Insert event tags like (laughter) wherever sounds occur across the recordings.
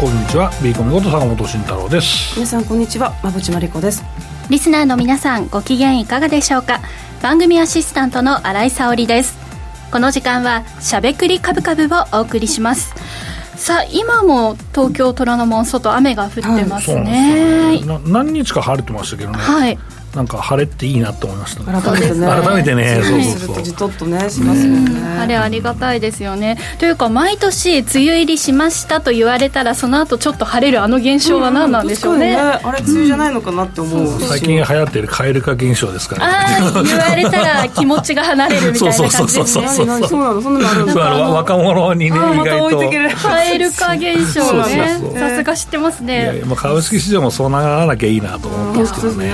こんにちは。ビーコミこと坂本慎太郎です。皆さんこんにちは。馬淵真理子です。リスナーの皆さんご機嫌いかがでしょうか？番組アシスタントの新井沙織です。この時間はしゃべくりカブカブをお送りします。さあ今も東京虎ノ門外雨が降ってますね、はい、何日か晴れてましたけどね。はいなんか晴れっていいなと思いました、ね、改めてね。改めてね。そうそうそう。じとっとねしますもんね、あれありがたいですよね。というか毎年梅雨入りしましたと言われたらその後ちょっと晴れるあの現象は何なんでしょうね,、ね。あれ梅雨じゃないのかなって思う、うん、最近流行っている蛙化現象ですから、ね、ああ言われたら気持ちが離れるみたいな感じですね。そうそうそうそうなのそんなのあるんだ若者にね意外と。蛙化現象ね。さすが知ってますね。いやいやもう株式市場もそうならなきゃいいなと思ったんですけどね、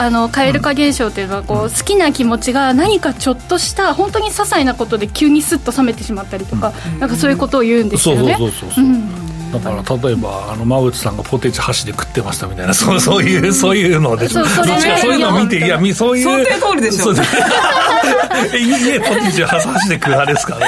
あの蛙化現象っていうのはこう好きな気持ちが何かちょっとした本当に些細なことで急にスッと冷めてしまったりとか、なんかそういうことを言うんですよね。だから例えばあの馬淵さんがポテチ箸で食ってましたみたいなそうそういうそういうのでそうそれそういうのを見ていやそういう想定通りでしょ。(laughs) いいえポテチ箸で食う派ですかね。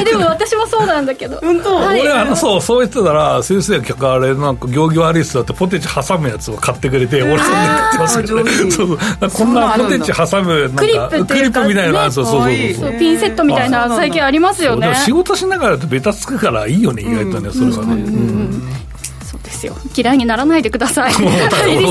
えでも私もそうなんだけど。本当、はい、俺あのそうそう言ってたら先生があれなんか行儀悪い人だってポテチ挟むやつを買ってくれて俺そんな食ってますけど、ね、そうこんなポテチ挟むなんかクリップクリップみたいな、ね、そうそう。そうピンセットみたいな最近ありますよね。仕事しながらとベタつくからいいよね意外とねそれはね、うですよ嫌いにならないでくださいリス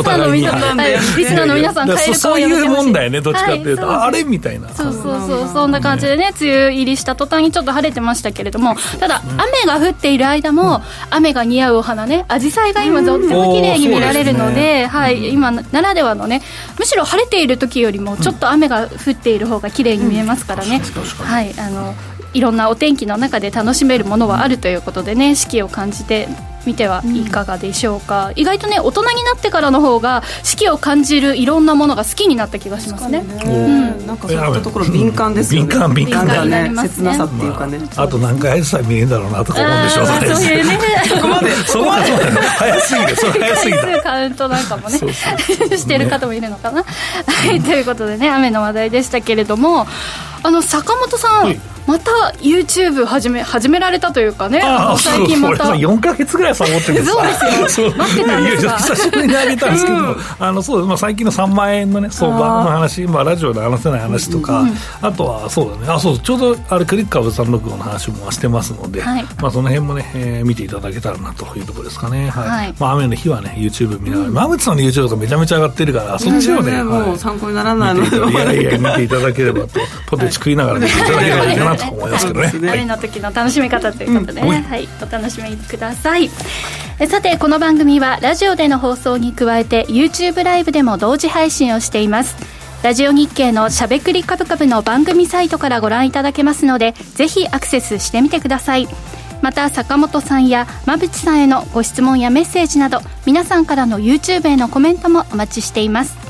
ナーの皆さんリスナーの皆さん変えるそういうもんだよねどっちかっていうと、あれみたいなそうそうそうそんな感じでね梅雨入りした途端にちょっと晴れてましたけれどもただ雨が降っている間も雨が似合うお花ね紫陽花が今とっても綺麗に見られるので、はい今ならではのねむしろ晴れている時よりもちょっと雨が降っている方が綺麗に見えますからね、はいあのいろんなお天気の中で楽しめるものはあるということでね四季を感じて見てはいかがでしょうか、うん、意外とね大人になってからの方が四季を感じるいろんなものが好きになった気がしますね、ね、うん、なんかそういったところ敏感ですよね。敏感敏感。だね切なさっていうかね、まあ、あと何回さえ見えるんだろうなとか思うんでしょうね。そういうね。そこまで。(laughs) そこまで。早すぎる。それ早すぎるカウントなんかもね (laughs) してる方もいるのかな、はい、ということでね雨の話題でしたけれどもあの坂本さん、はい。また YouTube 始め始められたというかね最近また。4か月ぐらいサボってるんですそうですよ。待ってたんですか久しぶりにあげたんですけど、うん、あのそう、まあ、最近の3万円のね相場の話まあ、ラジオで話せない話とか、うん、あとはそうだね。あそうちょうどあれクリック株365の話もしてますので、はい、まあ、その辺もね、えー、見ていただけたらなというところですかね、はい、はい、まあ、雨の日はね YouTube 見ながら、うん、馬渕さんの YouTube とかめちゃめちゃ上がってるからそっちをね、もう参考にならないのでいやいや見ていただければとポテチ食いながら見ていただければいいかなと思いますけどね。(laughs) 雨の時の楽しみ方ということで、ね、はい、お楽しみください。さてこの番組はラジオでの放送に加えて YouTube ライブでも同時配信をしています。ラジオ日経のしゃべくりカブカブの番組サイトからご覧いただけますのでぜひアクセスしてみてください。また坂本さんや馬淵さんへのご質問やメッセージなど皆さんからの YouTube へのコメントもお待ちしています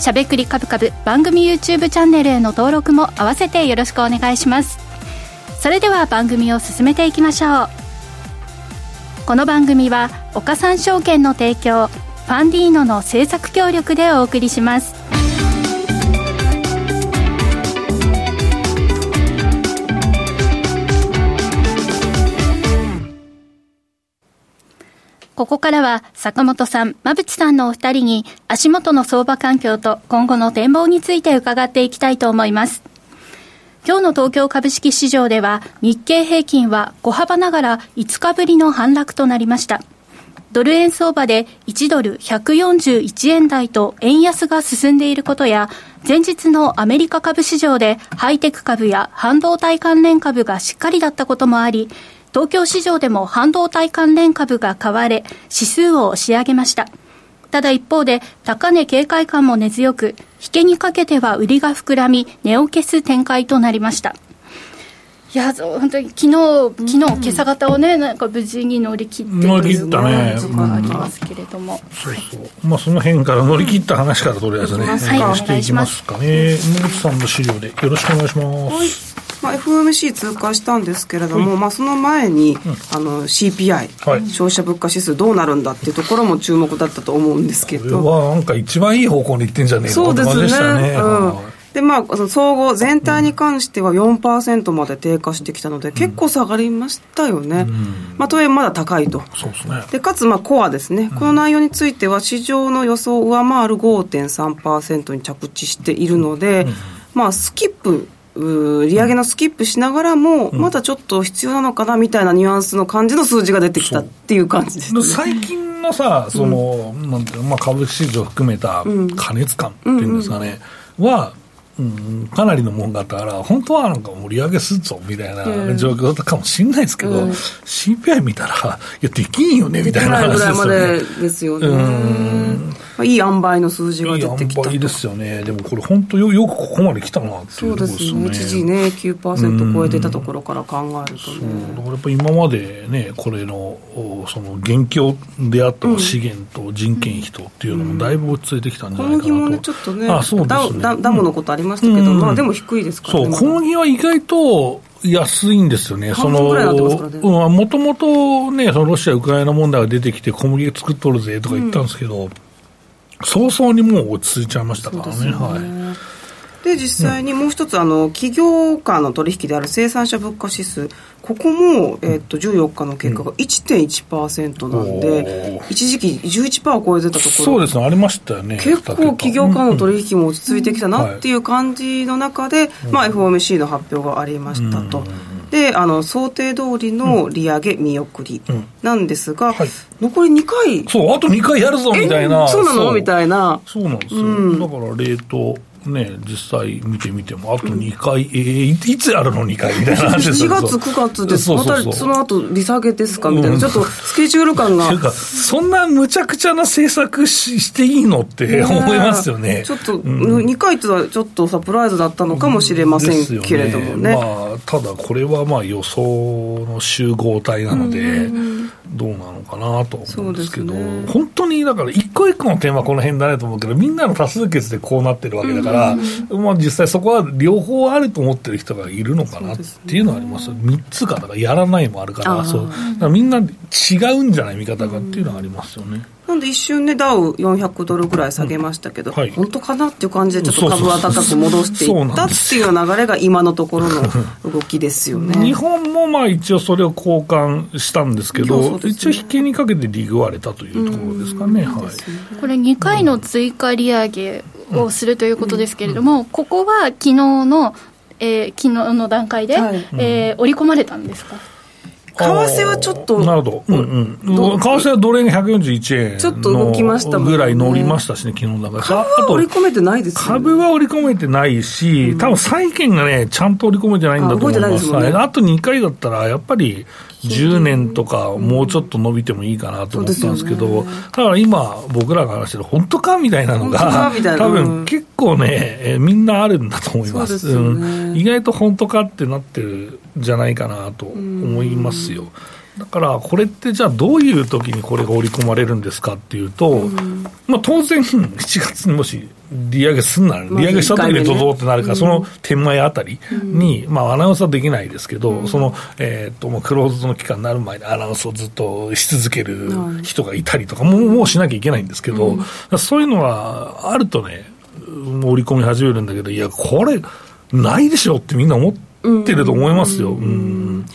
しゃべくりカブカブ番組 YouTube チャンネルへの登録も併せてよろしくお願いします。それでは番組を進めていきましょう。この番組は岡三証券の提供ファンディーノの制作協力でお送りします。ここからは坂本さん、馬淵さんのお二人に足元の相場環境と今後の展望について伺っていきたいと思います。今日の東京株式市場では日経平均は小幅ながら5日ぶりの反落となりました。ドル円相場で1ドル141円台と円安が進んでいることや、前日のアメリカ株市場でハイテク株や半導体関連株がしっかりだったこともあり、東京市場でも半導体関連株が買われ、指数を押し上げました。ただ一方で、高値警戒感も根強く、引けにかけては売りが膨らみ、値を消す展開となりました。いや、本当に昨日、昨日、今朝方をね、なんか無事に乗り切って乗り切ったね。ありますけれども。そうそう。まあ、その辺から乗り切った話からとりあえずね、はい、していきますかね。野口さんの資料でよろしくお願いします。まあ、FOMC 通過したんですけれども、まあ、その前に、あの CPI、はい、消費者物価指数どうなるんだっていうところも注目だったと思うんですけど。これはなんか一番いい方向にいってんじゃねえかそうですね、ね、うん。で、まあ、その総合全体に関しては4%まで低下してきたので、結構下がりましたよね。まあ、とはいえまだ高いと。そうですね。で、かつ、まあ、コアですね。この内容については、市場の予想を上回る5.3%に着地しているので、まあ、スキップ、利上げのスキップしながらも、まだちょっと必要なのかなみたいなニュアンスの感じの数字が出てきたっていう感じです、ね、最近のさ、その、うん、なんていうまあ、株式市場含めた過熱感っていうんですかね、は、うん、かなりのもんがあったから、本当はなんか盛り上げすっぞみたいな状況だったかもしれないですけど、うん、CPI 見たら、いや、できんよねみたいな話ですよね。いいい塩梅の数字が出てきたいいですよね、でもこれ、本当よ、よくここまで来たなっていうところですよね。一時ね、9%超えてたところから考えるとね。だからやっぱ今までね、これの、その元凶であった資源と人件費とっていうのもだいぶ落ち着いてきたんじゃないかなと。小麦もね、ちょっとね、あそうですね。ダダムのことありましたけど、うん、まあでも低いですからね。そう、小麦は意外と、安いんですよね、そのもともとね、そのロシア、ウクライナ問題が出てきて、小麦作っとるぜとか言ったんですけど、うん早々にもう落ち着いちゃいましたからね。ねはいで実際にもう一つ、あの企業間の取引である生産者物価指数。ここも、えー、っと14日の結果が1.1%なんで、うん、一時期11%を超えてたところ。そうですねありましたよね。結構企業間の取引も落ち着いてきたなっていう感じの中で、うん、まあ、FOMC の発表がありましたと。うん。であの想定通りの利上げ見送りなんですが、うんはい、残り2回そうあと2回やるぞみたいな。そうなの？みたいな。そうなんですよ、うん、だからレートね、実際見てみても、あと2回、うん、えー、いつやるの？2回。みたいな話です4 (laughs) 月、9月です、またその後利下げですか？みたいな、ちょっとスケジュール感が。かそんなむちゃくちゃな政策ししていいの？って思いますよね。ちょっと、うん、2回ってはちょっとサプライズだったのかもしれませんけれどもね。ね。まあ、ただこれはまあ予想の集合体なので、どうなのかなと思うんですけど、ね、本当にだから一個一個の点はこの辺だねと思うけど、みんなの多数決でこうなってるわけだから、まあ実際そこは両方あると思ってる人がいるのかなっていうのはあります。三、ね、つか、だからやらないもあるから、そう。だからみんな違うんじゃない見方がっていうのはありますよね。なんで一瞬ね、ダウ400ドルぐらい下げましたけど、うんはい、本当かなっていう感じで、ちょっと株は高く戻していったっていう流れが今のところの動きですよね。日本もまあ一応それを交換したんですけど、ね、一応引けにかけて利食われたというところですかね。はい、これ2回の追加利上げをするということですけれども、ここは昨日の、えー、昨日の段階で、はい、えー、織り込まれたんですか？為替はちょっと。なるほど。うんうん。為替はドル円141円。ちょっと動きましたぐらい乗りましたしね、昨日だから。株は織り込めてないですよ、ね、株は織り込めてないし、多分債券がね、ちゃんと織り込めてないんだと思います。あ,、ね、あと2回だったら、やっぱり、10年とかもうちょっと伸びてもいいかなと思ったんですけど、うんね、だから今、僕らが話してる本当かみたいなのが、多分結構ね、えー、みんなあるんだと思います。すね。うん、意外と本当かってなってるんじゃないかなと思いますよ。だからこれってじゃあどういう時にこれが織り込まれるんですかっていうと、うん、まあ、当然7月にもし利上げすんなら、利上げした時にドドってなるから、その天前あたりに、まあ、アナウンスはできないですけど、その、えっと、もうクローズドの期間になる前にアナウンスをずっとし続ける人がいたりとか、もうもうしなきゃいけないんですけど、そういうのはあるとね、織り込み始めるんだけど、いや、これ、ないでしょってみんな思ってると思いますよ。うん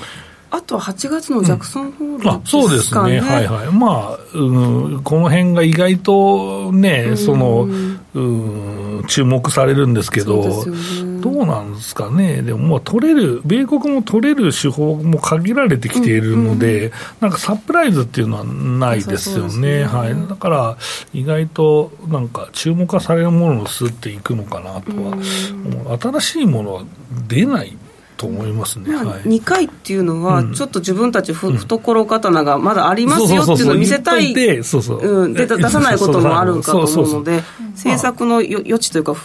あとは8月のジャクソンホール、ねうん、あそうですね、はいはい、まあ、うん、この辺が意外とね、うん、その、うん、注目されるんですけど、ね、どうなんですかね、でも、まあ、取れる、米国も取れる手法も限られてきているので、うん、なんかサプライズっていうのはないですよね、ねはい、だから意外となんか注目されるものを吸っていくのかなとは、新しいものは出ないと思いますね、まあ、2回っていうのは、ちょっと自分たちふ、うん、懐刀がまだありますよっていうのを見せたい、で出さないこともあるかと思うので、政策の余地というか、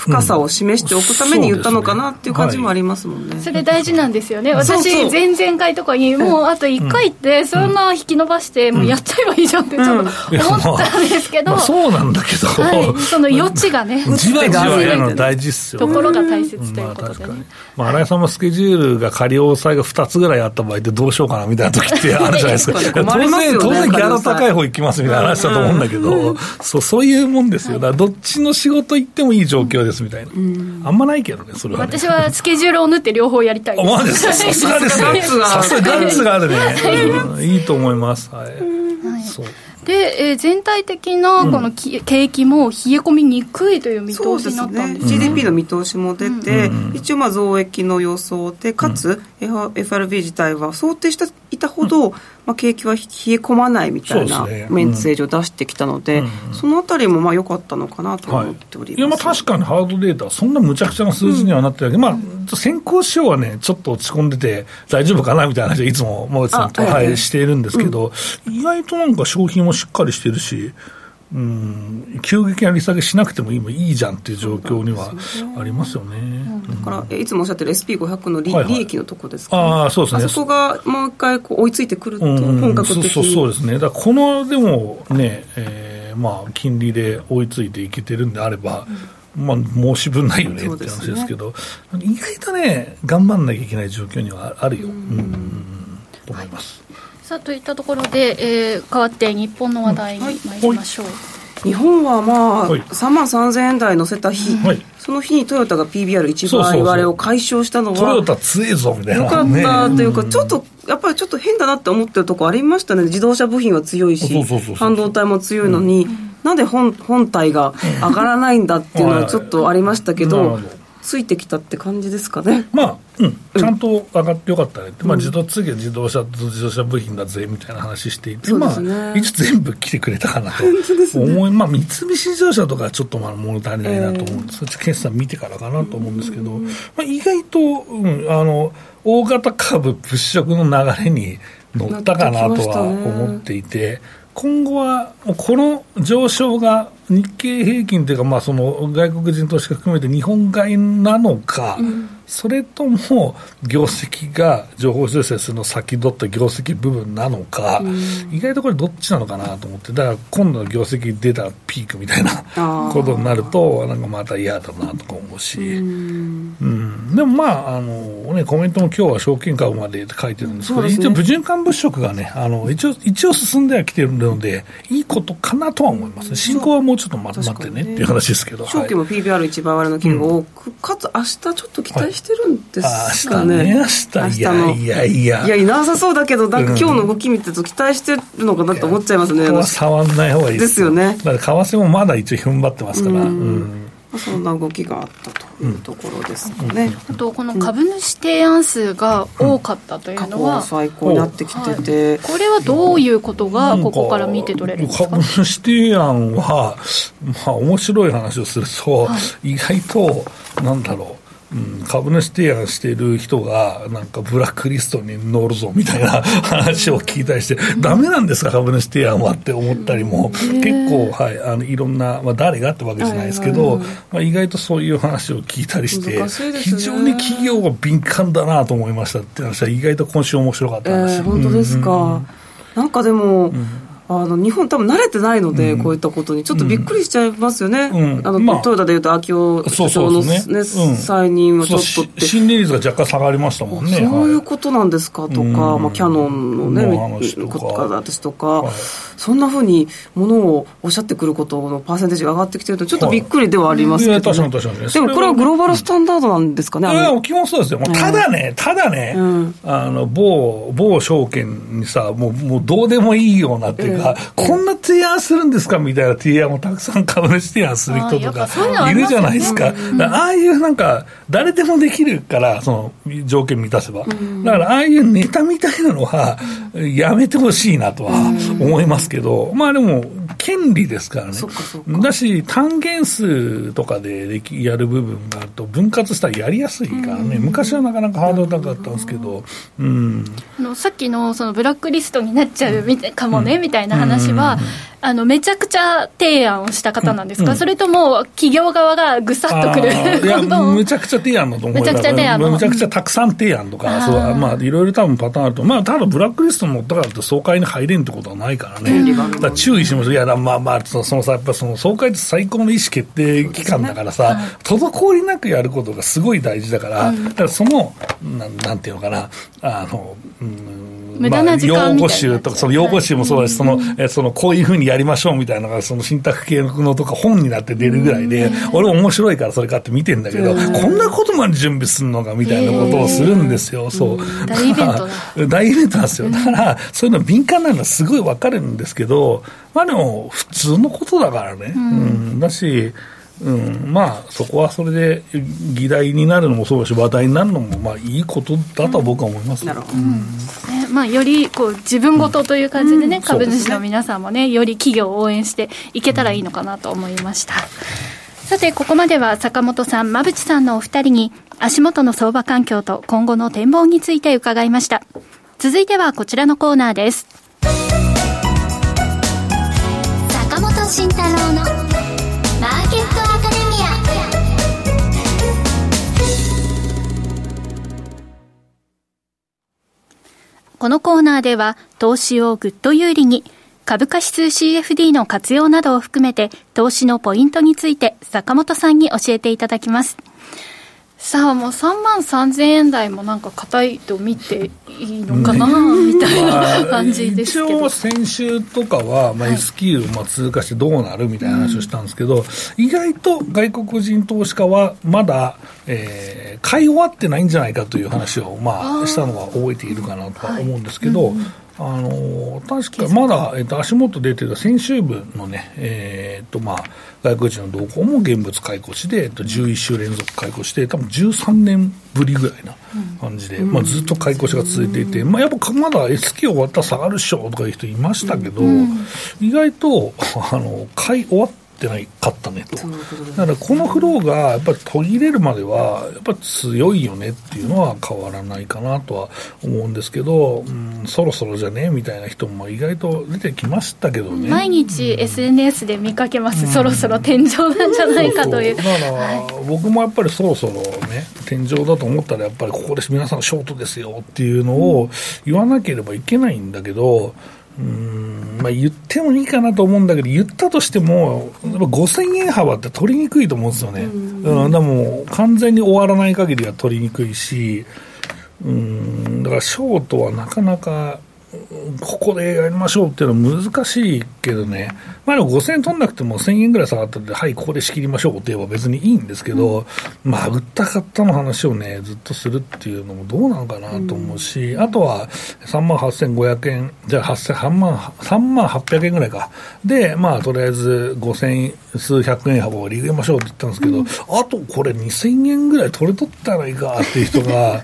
深さを示しておくために言ったのかなっていう感じもありますもんね。それ大事なんですよね。私、前々回とかに、もうあと1回って、そんな引き伸ばして、もうやっちゃえばいいじゃんってちょっと思ったんですけど。そうなんだけど。その余地がね。じわじわやるの大事っすよ。ところが大切ということでね。まあ、新井さんもスケジュールが仮押さえが2つぐらいあった場合ってどうしようかなみたいな時ってあるじゃないですか。当然、当然ギャラ高い方行きますみたいな話だと思うんだけど、そう、そういうもんですよ。だからどっちの仕事行ってもいい状況でですみたいな、あんまないけどね、それは、ね、私はスケジュールを縫って両方やりたいです。まあ、さすがですね。さすがガッツがあるね、い。いと思います。はい。そう。で、えー、全体的なこのき、うん、景気も冷え込みにくいという見通しになったんですね。GDP の見通しも出て、うん、一応まあ増益の予想で、かつ、うん、FRB 自体は想定していたほど、まあ、景気は冷え込まないみたいなメンツエージを出してきたので、そのあたりもまあ良かったのかなと思っております、はい、いやまあ確かにハードデータ、そんなむちゃくちゃな数字にはなってるけ。ど、まあ、先行指標はね、ちょっと落ち込んでて、大丈夫かなみたいな話いつも、もうさんと、はい、しているんですけど、意外となんか商品もしっかりしてるし、うん、急激な利下げしなくても今いいじゃんっていう状況にはありますよね。だから、いつもおっしゃってる SP500 の利はいはい、利益のとこですか、ね、あそうですね。あそこがもう一回こう追いついてくると、本格的に、そうそうですね。だこの、でもね、えー、まあ、金利で追いついていけてるんであれば、うん、まあ、申し分ないよねって話ですけど、ね、意外とね、頑張んなきゃいけない状況にはあるよ。うん、うん。と思います。さあといったところで、えー、変わって日本の話題に参りましょう。はい。日本はまあ、はい、3万3000円台乗せた日、はい、その日にトヨタが PBR1 倍割れを解消したのは、トヨタ強えぞみたいな、よかったというか、ちょっと、やっぱりちょっと変だなって思ってるとこありましたね、自動車部品は強いし、半導体も強いのに、うん、なんで本本体が上がらないんだっていうのはちょっとありましたけど、ついてきたって感じですかね。まあ、うん、ちゃんと上がってよかったねって、うん、まあ、自動次は自動車と自動車部品だぜみたいな話していて、ね、まあ、一応全部来てくれたかなと。(laughs) 思い、ね、まあ、三菱自動車とかちょっとまあ物足りないなと思うんです、えー、そっち決算見てからかなと思うんですけど、まあ、意外と、うん、あの大型株物色の流れに乗ったかなとは思っていて。今後は、この上昇が日経平均というか、まあ、その外国人投資家含めて日本買いなのか、うん。それとも業績が情報修正するの先取った業績部分なのか、うん、意外とこれどっちなのかなと思って、だから今度の業績出たピークみたいなことになると、なんかまた嫌だなとか思うし、うん、うん、でもまあ、あのね、コメントも今日は証券株まで書いてるんですけど、ね、一応、不循環物色がね、あの一応一応進んではきてるので、いいことかなとは思いますね、進行はもうちょっと待ってねっていう話ですけど。証券も PBR1 番割れの金額多く、かつ明日ちょっと期待してるんですかね。明日ね、いやいやいや。いや、いなさそうだけど、なんか今日の動き見てると期待してるのかなと思っちゃいますね。ここは触んない方がいいですよね。だから為替もまだ一応踏ん張ってますから。うんそんな動きがあったというところですね、あとこの株主提案数が多かったというのは、最高になってきてて、これはどういうことがここから見て取れるんですか。株主提案は、まあ面白い話をすると、意外となんだろううん、株主提案している人が、なんかブラックリストに乗るぞみたいな (laughs) 話を聞いたりして、だめなんですか、株主提案はって思ったりも、結構、はい、あのいろんな、まあ、誰がってわけじゃないですけど、まあ、意外とそういう話を聞いたりして、非常に企業が敏感だなと思いましたって話は、意外と今週面白かった話、えー、本当ですか。うん、なんかでも、うんあの日本、多分慣れてないので、うん、こういったことに、ちょっとびっくりしちゃいますよね、うん、あの、まあ、トヨタでいうと、秋夫社長の、ね。ね、再任はちょっとって、新利率が若干下がりましたもんね、そういうことなんですかとか、まあ、キャノンのね、私とか、はい、そんなふうにものをおっしゃってくることのパーセンテージが上がってきてると、ちょっとびっくりではありますけど、ね、確かに確かに、でもこれはグローバルスタンダードなんですかね、いや、基本そうですよ、ただね、ただね、あの某某証券にさ、もうもうどうでもいいようなっていうか、こんな提案するんですかみたいな提案をたくさん株主提案する人とかいるじゃないですか。ああいうなんか、誰でもできるから、その条件満たせば。だからああいうネタみたいなのは、やめてほしいなとは思いますけど、まあでも、権利ですからね。だし、単元数とかでやる部分があると、分割したらやりやすいからね、昔はなかなかハードル高かったんですけど、うん、のさっきのそのブラックリストになっちゃうみたいかもね、みたいな話は、あのめちゃくちゃ提案をした方なんですか、うん、それとも企業側がぐさっとくるいや、(laughs) むちゃくちゃ提案だと思うむちゃくちゃ提案むちゃくちゃたくさん提案とか、そうまあ、いろいろ多分パターンあると、まあ、ただブラックリストに乗ったからって総会に入れんってことはないからね、だ注意しましょう、いや、まあまあ、そのさ、やっぱその総会って最高の意思決定機関だからさ、ね、滞りなくやることがすごい大事だから、うん、だからその、なんなんていうのかな、あの、うん無駄な時間用語集とか、その用語集もそうだし、その、えその、こういうふうにやりましょうみたいなのが、その信託系のとか本になって出るぐらいで、俺面白いからそれ買って見てんだけど、こんなことまで準備するのかみたいなことをするんですよ、そう。大イベントだ。(laughs) 大イベントなんですよ。だから、そういうの敏感なのはすごいわかるんですけど、まあでも、普通のことだからね。うん、だし、うん、まあ、そこはそれで議題になるのもそうだし、話題になるのも、まあ、いいことだとは僕は思います、うん、なるほど、うん。ねまあ、よりこう自分事という感じでね、うん、株主の皆さんもね、より企業を応援していけたらいいのかなと思いました。さて、ここまでは坂本さん、馬淵さんのお二人に、足元の相場環境と今後の展望について伺いました。続いてはこちらのコーナーです。坂本慎太郎のこのコーナーでは投資をグッと有利に株価指数 CFD の活用などを含めて投資のポイントについて坂本さんに教えていただきます。さあもう3万3000円台もなんか硬いと見ていいのかな、みたいな感じですけど、一応先週とかは、まあ、S q まあ通過してどうなるみたいな話をしたんですけど、うん、意外と外国人投資家はまだ、えー、買い終わってないんじゃないかという話を、まあ、したのは覚えているかなとは思うんですけど、はいうん。あの確かまだ、えっと、足元出てた先週分のね、えー、っとまあ、外国人の動向も現物買い越しで、えっと、11週連続買い越しで、多分13年ぶりぐらいな感じで、うん、まあ、ずっと買い越しが続いていて、うん、まあ、やっぱまだ S q 終わったら下がるっしょとかいう人いましたけど、うん、意外とあの買い終わっってないかったねと、だからこのフローがやっぱり途切れるまでは、やっぱり強いよねっていうのは変わらないかなとは思うんですけど、うん、そろそろじゃねみたいな人も意外と出てきましたけどね。毎日 SNS で見かけます、うん、そろそろ天井なんじゃないかという。だから僕もやっぱりそろそろね、天井だと思ったら、やっぱりここで皆さんショートですよっていうのを言わなければいけないんだけど、うんまあ、言ってもいいかなと思うんだけど、言ったとしても、5000円幅って取りにくいと思うんですよね。うん、でも完全に終わらない限りは取りにくいし、うん、だからショートはなかなかここでやりましょうっていうのは難しいけどね、まあでも5000円取んなくても1000円ぐらい下がったんで、はい、ここで仕切りましょうって言えば別にいいんですけど、うん、まあ、売った買ったの話をね、ずっとするっていうのもどうなのかなと思うし、うん、あとは3万8500円、じゃあ3万、3万800円ぐらいか。で、まあ、とりあえず5000数百円幅を利上げましょうって言ったんですけど、うん、あとこれ2000円ぐらい取れとったらいいかっていう人が、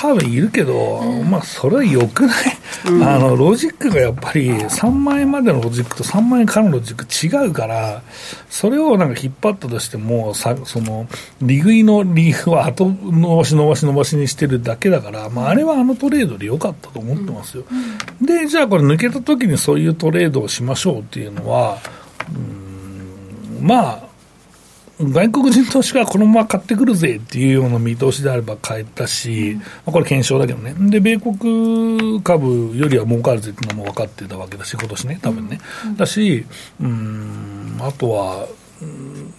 多分いるけど、まあ、それはよくない、うん、あのロジックがやっぱり3万円までのロジックと3万円からのロジック違うから、それをなんか引っ張ったとしても、さその利食いの理由は後伸ばし伸ばし伸ばしにしてるだけだから、まあ、あれはあのトレードでよかったと思ってますよ。うん、で、じゃあこれ抜けた時にそういうトレードをしましょうっていうのは、うんまあ、外国人投資家はこのまま買ってくるぜっていうような見通しであれば買えたし、まあ、これ検証だけどね。で、米国株よりは儲かるぜっていうのも分かってたわけだし、今年ね、多分ね。だし、うん、あとは、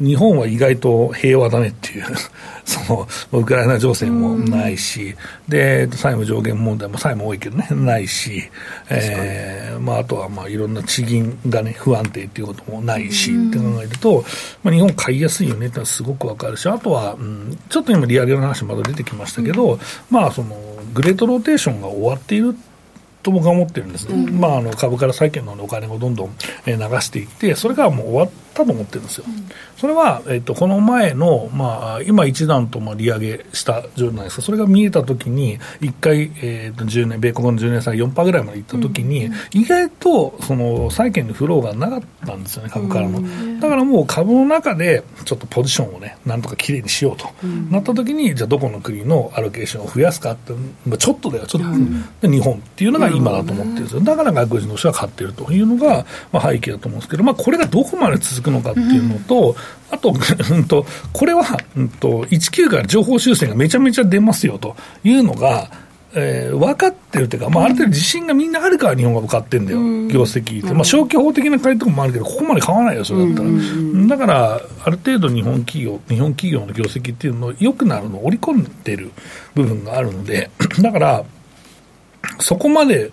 日本は意外と平和だねっていう (laughs) そのウクライナ情勢もないし、で債務上限問題も債務多いけどね、ないし、えーまあ、あとはまあいろんな地銀がね、不安定っていうこともないし、って考えると、まあ、日本買いやすいよねってのはすごくわかるし、あとは、うん、ちょっと今、利上げの話まだ出てきましたけど、まあ、そのグレートローテーションが終わっていると僕は思ってるんですね、うん、まあ、あの株から債券のお金をどんどん流していって、それがもう終わったと思ってるんですよ、うん、それは、えっと、この前の、まあ、今一段とまあ利上げした状態ですか、それが見えたときに、1回、えっと10年、米国の10年債4%ぐらいまでいったときに、うん、意外とその債券のフローがなかったんですよね、株からの。だからもう株の中でちょっとポジションをね、なんとかきれいにしようと、なったときに、じゃあどこの国のアロケーションを増やすかって、まあ、ちょっとだよ、ちょっと、日本っていうのが今だと思ってるんですよ。だから外国人の人は買ってるというのが、まあ、背景だと思うんですけど、まあ、これがどこまで続くのかっていうのと、あと、(laughs) うんと、これは、うんと、19から情報修正がめちゃめちゃ出ますよというのが、えー、分かってるというか、まあ、ある程度自信がみんなあるから日本が買ってんだよ、業績って、まあ、消去法的な回答もあるけど、ここまで買わないよ、それだったら。だから、ある程度日本企業、日本企業の業績っていうのを良くなるのを織り込んでる部分があるので、(clears throat) だから、そこまで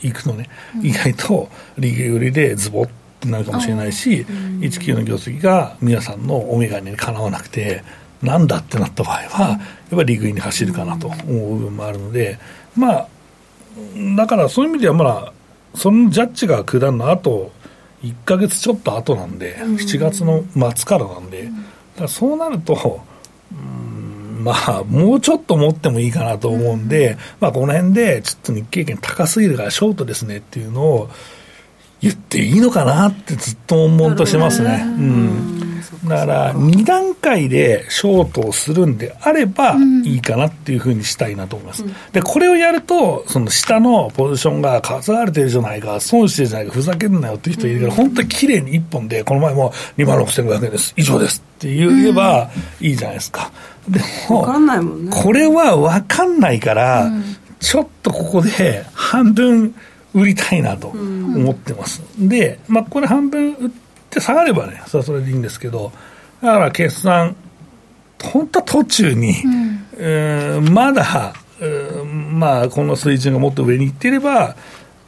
行くとね、意外と利益売りでズボってなるかもしれないし、19の業績が皆さんのお眼鏡にかなわなくて、なんだってなった場合は、やっぱり利食いに走るかなと思う部分もあるので、まあ、だからそういう意味ではまだ、そのジャッジが下るのあと、1か月ちょっと後なんで、7月の末からなんで、だそうなると、まあ、もうちょっと持ってもいいかなと思うんで、まあ、この辺で、ちょっと日経券高すぎるからショートですねっていうのを言っていいのかなってずっと悶々としてますね。うん。だから、2段階でショートをするんであれば、いいかなっていうふうにしたいなと思います。で、これをやると、その下のポジションが数われてるじゃないか、損してるじゃないか、ふざけんなよっていう人いるから、本当に綺麗に1本で、この前も2万6500円です、以上ですって言えばいいじゃないですか。でも、これは分かんないから、ちょっとここで半分売りたいなと思ってます。で、まあ、これ半分売って、下がればね、それはそれでいいんですけど、だから決算、本当は途中に、うん、えー、まだ、えー、まあ、この水準がもっと上にいっていれば、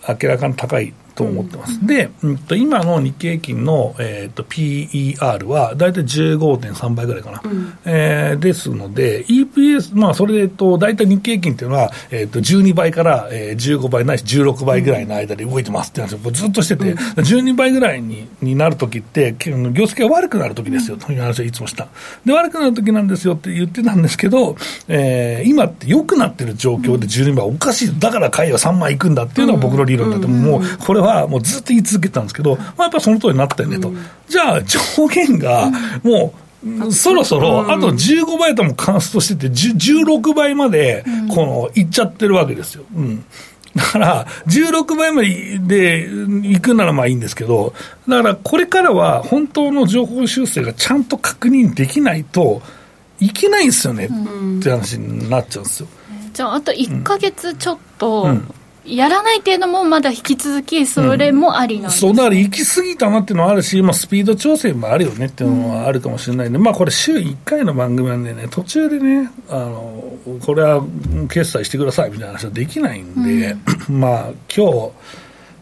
明らかに高いと思ってます。うん、で、うん、と今の日経平均の、えーと、PER は大体15.3倍ぐらいかな、うん、えー、ですので、EPS、まあ、それと大体日経平均っていうのは、えーと、12倍から、えー、15倍ないし16倍ぐらいの間で動いてますって話をずっとしてて、うん、12倍ぐらいにになるときって、業績が悪くなるときですよという話はいつもした。で、悪くなるときなんですよって言ってたんですけど、えー、今って良くなってる状況で12倍おかしい、だから買いは3万いくんだっていうのが僕の理論だと、もうこれはもうずっと言い続けてたんですけど、まあ、やっぱその通りになったよねと。じゃあ、上限がもう、そろそろ、あと15倍ともカンストしてて、16倍まで、この、いっちゃってるわけですよ。うん。だから、16倍までで行くならまあいいんですけど、だからこれからは本当の情報修正がちゃんと確認できないといけないんですよね、って話になっちゃうんですよ。じゃあ、あと1か月ちょっと、うんやらないっていうのもまだ引き続き、それもありなんうん、そう、だから行き過ぎたなっていうのはあるし、まあ、スピード調整もあるよねっていうのはあるかもしれないんで、うん、まあ、これ、週1回の番組なんでね、途中でね、あのこれは決済してくださいみたいな話はできないんで、うん、まあ、今日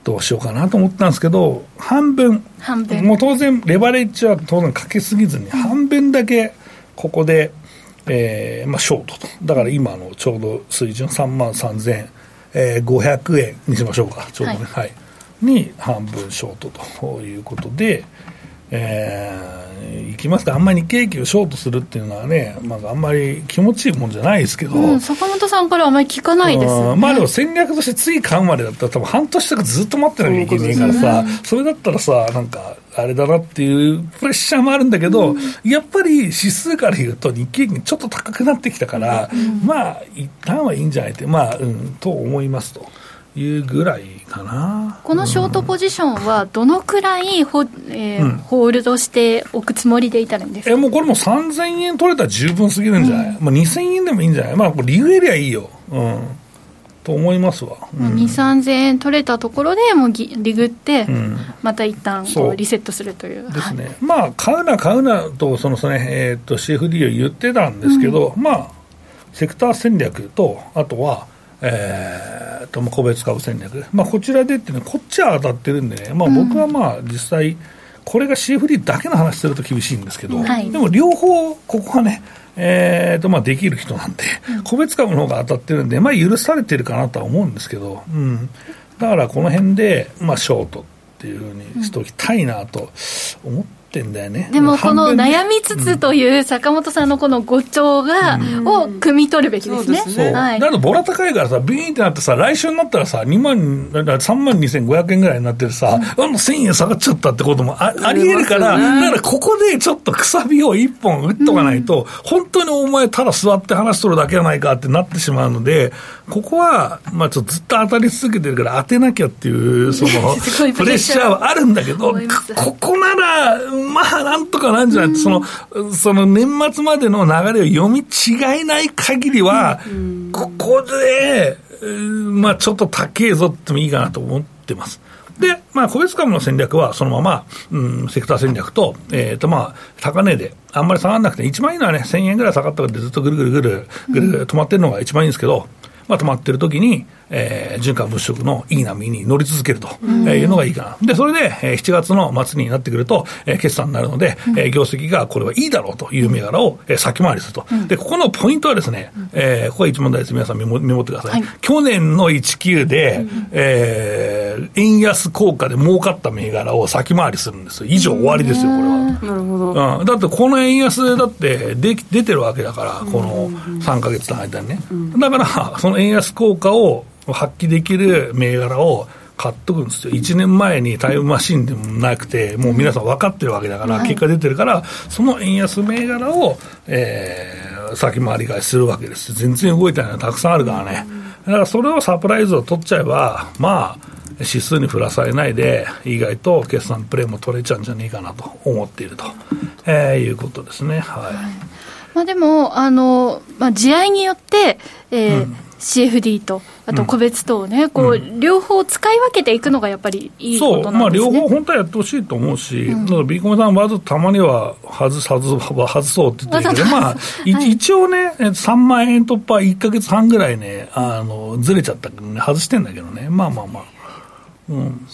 どうしようかなと思ったんですけど、半分、半分。もう当然、レバレッジは当然かけすぎずに、半分だけここで、えーまあ、ショートと、だから今のちょうど水準3万3000円。えー、500円にしましょうか、ちょうどね、はい、はい、に半分ショートということで、えー、いきますか、あんまり日経平均をショートするっていうのはね、まあ、あんまり気持ちいいもんじゃないですけど、うん、坂本さんからあんまり聞かないです、ね、まあでも戦略として次買うまでだったら、多分半年とかずっと待ってなきゃいけないからさ、ね、それだったらさ、なんか、あれだなっていうプレッシャーもあるんだけど、うん、やっぱり指数から言うと、日経平均ちょっと高くなってきたから、うん、まあ、一旦はいいんじゃないって、まあ、うん、と思いますと。いうぐらいかな。このショートポジションは、どのくらいホ,、えー、うん、ホールドしておくつもりでいたらいいんですか？えもうこれも3000円取れたら十分すぎるんじゃない、うん、まあ、2000円でもいいんじゃない、まあ、理由エリアいいよ。うん。と思いますわ、うん、2 3 0 0 0円取れたところでもうリグって、うん、また一旦こうリセットするという。ですね、はい、まあ買うな買うなとそのその、えー、と CFD を言ってたんですけど、うん、まあセクター戦略とあとはえー、と個別株戦略、まあ、こちらでっていうのは、こっちは当たってるんでね、まあ、僕はまあ実際、これが CFD だけの話すると厳しいんですけど、はい、でも両方、ここはね、えーとまあ、できる人なんで、個別株の方が当たってるんで、まあ、許されてるかなとは思うんですけど、うん、だからこの辺で、まあ、ショートっていうふうにしておきたいなと思って。ってんだよね。でもこの悩みつつという坂本さんのこの誤調が、を汲み取るべきですね、そうだけどボラ高いからさビーンってなってさ来週になったらさ2万3万2500円ぐらいになってるさ、うん、あの1000円下がっちゃったってこともあありえるから、だからここでちょっとくさびを1本打っとかないと、本当にお前ただ座って話しとるだけじゃないかってなってしまうのでここは、まあ、ちょっとずっと当たり続けてるから当てなきゃっていうその (laughs) プレッシャーはあるんだけどここならまあ、なんとかなんじゃない、うん、その、その年末までの流れを読み違いない限りは、うん、ここで、まあ、ちょっと高えぞってもいいかなと思ってます。で、まあ、個別株の戦略はそのまま、うん、セクター戦略と、えっ、ー、と、まあ、高値で、あんまり下がらなくて、一番いいのはね、1000円ぐらい下がったからずっとぐるぐるぐる、ぐるぐる止まってるのが一番いいんですけど、まあ、止まってる時に、えー、循環物色のいい波に乗り続けるというのがいいかな。で、それで、えー、7月の末になってくると、えー、決算になるので、うん、えー、業績がこれはいいだろうという銘柄を、えー、先回りすると。うん、で、ここのポイントはですね、えー、ここが一番大事です。皆さんメモメモってください。はい、去年の19で、うん、えー、円安効果で儲かった銘柄を先回りするんですよ。以上終わりですよ、これは。なるほど。うん、だってこの円安だってで出てるわけだから、この3か月の間にね。だから、その円安効果を発揮できる銘柄を買っとくんですよ、1年前にタイムマシンでもなくて、もう皆さん分かってるわけだから、結果出てるから、その円安銘柄を、えー、先回り買いするわけです全然動いたのはたくさんあるからね、だからそれをサプライズを取っちゃえば、まあ、指数に振らされないで、意外と決算プレーも取れちゃうんじゃないかなと思っていると、えー、いうことですね。はい、まあ、でも、あのまあ、地合いによって、えー、うん。CFD と、あと個別とね、うん、こう、両方使い分けていくのがやっぱりいいことなんですね。そう、まあ、両方本当はやってほしいと思うし、うん、だからビーコメさん、わざとたまには外す、外す、外そうって言ってるけど、まあ、はい、一応ね、3万円突破1か月半ぐらいね、あの、ずれちゃったけどね、外してんだけどね、まあまあまあ。うん。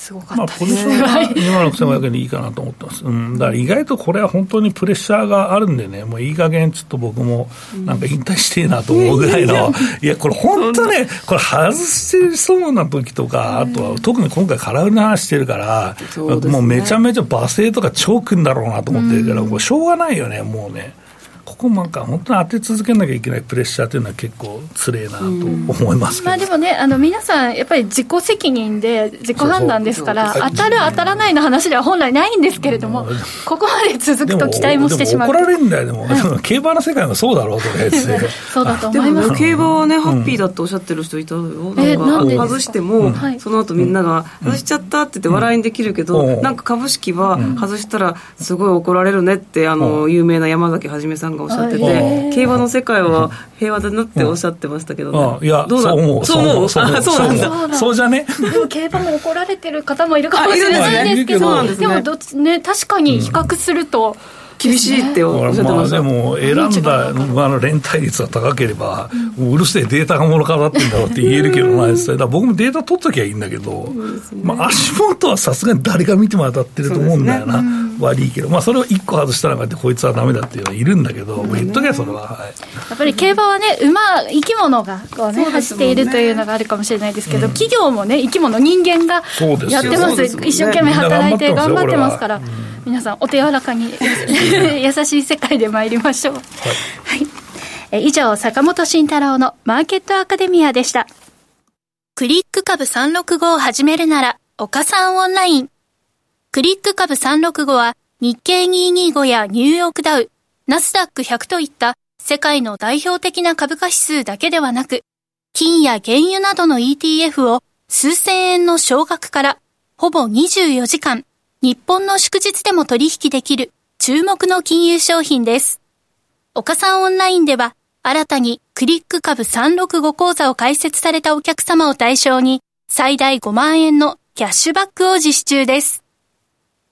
すごかったですね。まあ、ポジションは2万6500円でいいかなと思ってます。うん。だから意外とこれは本当にプレッシャーがあるんでね、もういい加減ちょっと僕もなんか引退してえなと思うぐらいの、(laughs) いや、これ本当ね、これ外してそうな時とか、あとは特に今回空売りの話してるから、もうめちゃめちゃ罵声とか超くんだろうなと思ってるから、もうしょうがないよね、もうね。こなんか本当に当て続けなきゃいけないプレッシャーというのは結構つれえなと思います、まあ、でもねあの皆さんやっぱり自己責任で自己判断ですから当たる当たらないの話では本来ないんですけれども、ここまで続くと期待もしてしまう。怒られるんだよでも、はい、競馬の世界もそうだろうとりあえずそうだと思います、競馬はね、ハッピーだっておっしゃってる人いたよ、えなんか外しても、その後みんなが外しちゃったって言って笑いにできるけど、なんか株式は外したらすごい怒られるねってあの有名な山崎はじめさんがおっしゃってて、競馬の世界は平和だなっておっしゃってましたけどね、いや、どうそう思う、そう思う、そうなんだ、そうじゃね？でも競馬も怒られてる方もいるかもしれないですけど、でもどっちね、確かに比較すると、厳しいっておっしゃってました、まあ、でも選んだあの連帯率が高ければ、うん、うるせえデータがものかかってんだろうって言えるけどな、実際、僕もデータ取っときゃいいんだけど、ね、まあ、足元はさすがに誰が見ても当たってると思うんだよな、ね。うん、悪いけど、まあ、それを1個外したらってこいつはだめだっていうのはいるんだけど、もう言っとけそれは、はい、やっぱり競馬はね、馬、生き物がこう、ね、走っているというのがあるかもしれないですけど、うん、企業もね、生き物、人間がやってます、一生懸命働いて頑張ってますから。皆さんお手柔らかに (laughs) 優しい世界で参りましょう。はい、はい、以上、坂本慎太郎のマーケットアカデミアでした。クリック株365を始めるなら、岡さんオンライン。クリック株365は日経225やニューヨークダウ、ナスダック100といった世界の代表的な株価指数だけではなく、金や原油などの ETF を数千円の少額からほぼ24時間日本の祝日でも取引できる注目の金融商品です。岡さんオンラインでは、新たにクリック株365講座を開設されたお客様を対象に、最大5万円のキャッシュバックを実施中です。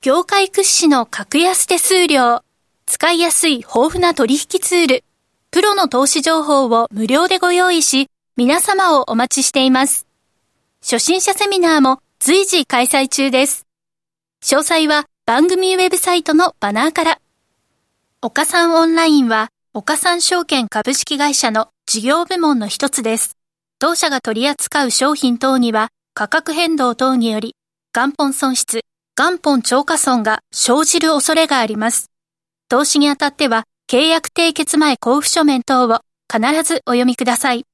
業界屈指の格安手数料、使いやすい豊富な取引ツール、プロの投資情報を無料でご用意し、皆様をお待ちしています。初心者セミナーも随時開催中です。詳細は番組ウェブサイトのバナーから。岡三オンラインは、岡三証券株式会社の事業部門の一つです。当社が取り扱う商品等には、価格変動等により、元本損失、元本超過損が生じる恐れがあります。投資にあたっては、契約締結前交付書面等を必ずお読みください。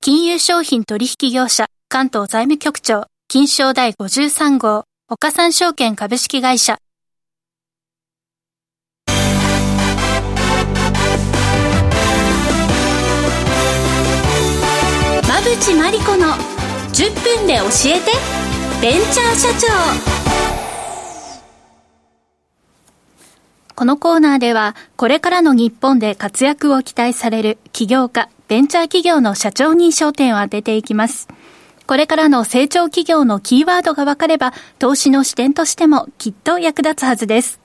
金融商品取引業者関東財務局長金賞第53号岡三証券株式会社。馬淵真理子の10分で教えて。ベンチャー社長。このコーナーではこれからの日本で活躍を期待される起業家ベンチャー企業の社長に焦点を当てていきます。これからの成長企業のキーワードが分かれば、投資の視点としてもきっと役立つはずです。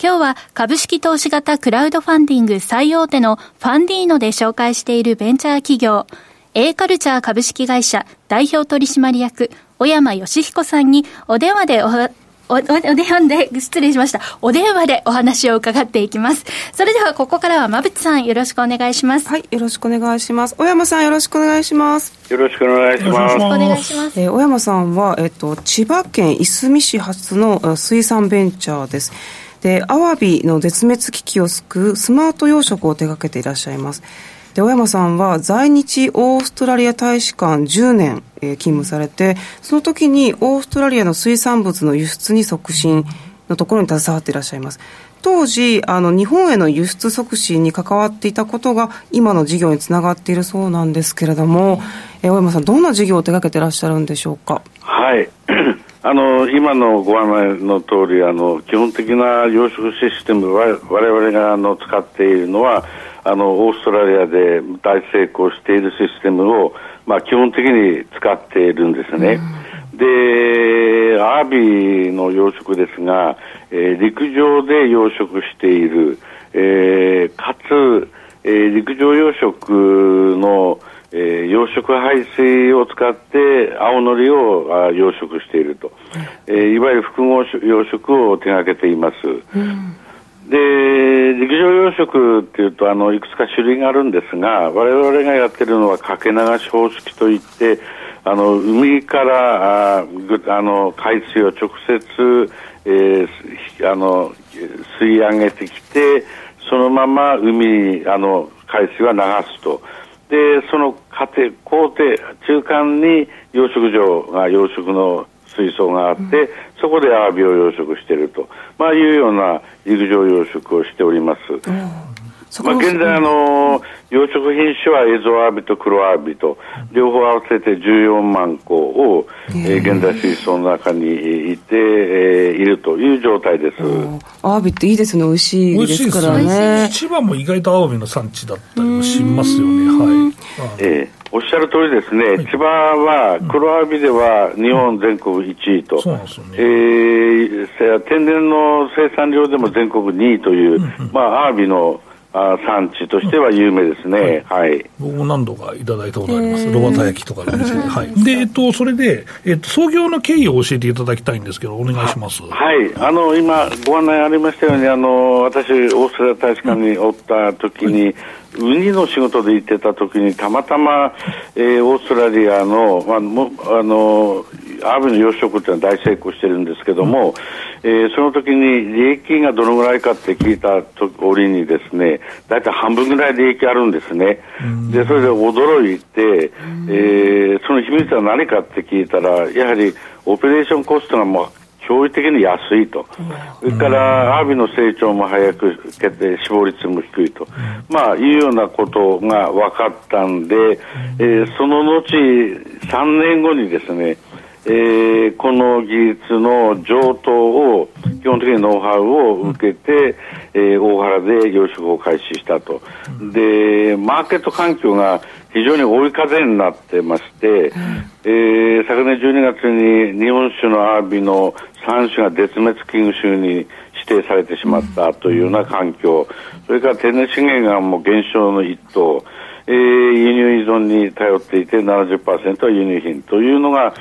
今日は株式投資型クラウドファンディング最大手のファンディーノで紹介しているベンチャー企業、A カルチャー株式会社代表取締役、小山義彦さんにお電話でおお、お電話で、失礼しました。お電話でお話を伺っていきます。それでは、ここからは、馬淵さん、よろしくお願いします。はい、よろしくお願いします。小山さん、よろしくお願いします。よろしくお願いします。よろしくお願いします。えー、小山さんは、えっと、千葉県いすみ市発の水産ベンチャーです。で、アワビの絶滅危機を救うスマート養殖を手掛けていらっしゃいます。で、小山さんは在日オーストラリア大使館10年、えー、勤務されて、その時にオーストラリアの水産物の輸出に促進のところに携わっていらっしゃいます。当時、あの、日本への輸出促進に関わっていたことが、今の事業につながっているそうなんですけれども、えー、小山さん、どんな事業を手掛けていらっしゃるんでしょうか？はい。(clears throat) あの今のご案内の通りあり、基本的な養殖システム、われわれがあの使っているのは、あのオーストラリアで大成功しているシステムを、まあ、基本的に使っているんですね。うん、で、アワビの養殖ですが、えー、陸上で養殖している、えー、かつ、えー、陸上養殖の、えー、養殖排水を使って青のりをあ養殖していると、えー、いわゆる複合養殖を手掛けています。うんで陸上養殖っていうとあのいくつか種類があるんですが我々がやってるのはかけ流し方式といってあの海からああの海水を直接、えー、あの吸い上げてきてそのまま海あの海水は流すと。でその過程工程中間に養殖場が養殖の水槽があって、うん、そこでアワビを養殖していると、まあ、いうような陸上養殖をしております。うんまあ、現在あの、養殖品種はエゾアワビと黒アワビと両方合わせて14万個を、えー、現在水槽の中にいて、えー、いるという状態です。アワビっていいですね、美味しいですからね。千葉も意外とアワビの産地だったりもしますよね。はい。えーおっしゃる通りですね、はい、千葉は黒アワビでは日本全国1位と、うん、ね。えー、天然の生産量でも全国2位という、うんうん、まあ、アワビのあ産地としては有名ですね、はい、はい、僕も何度かいただいたことあります、ロバタ焼きとかの店で、はい、で、えっと、それで、えっと、創業の経緯を教えていただきたいんですけど、お願いします。はい。あの今、ご案内ありましたように、あの私、オーストラリア大使館におった時に、はいウニの仕事で行ってた時にたまたま、えー、オーストラリアの,、まあ、もあのアワビの養殖っていうのは大成功してるんですけども、うん、えー、その時に利益がどのぐらいかって聞いた折にですね、大体半分ぐらい利益あるんですね。うん、で、それで驚いて、うん、えー、その秘密は何かって聞いたら、やはりオペレーションコストがもう驚異的に安いと、それからアワビの成長も早くけて死亡率も低いと、まあ、いうようなことが分かったんで、えー、その後、3年後にですね、えー、この技術の上等を基本的にノウハウを受けて、えー、大原で養殖を開始したと、でマーケット環境が非常に追い風になってまして、えー、昨年12月に日本酒のアワビの3種が絶滅危惧種に指定されてしまったというような環境、それから天然資源がもう減少の一途、えー、輸入依存に頼っていて70%は輸入品というのが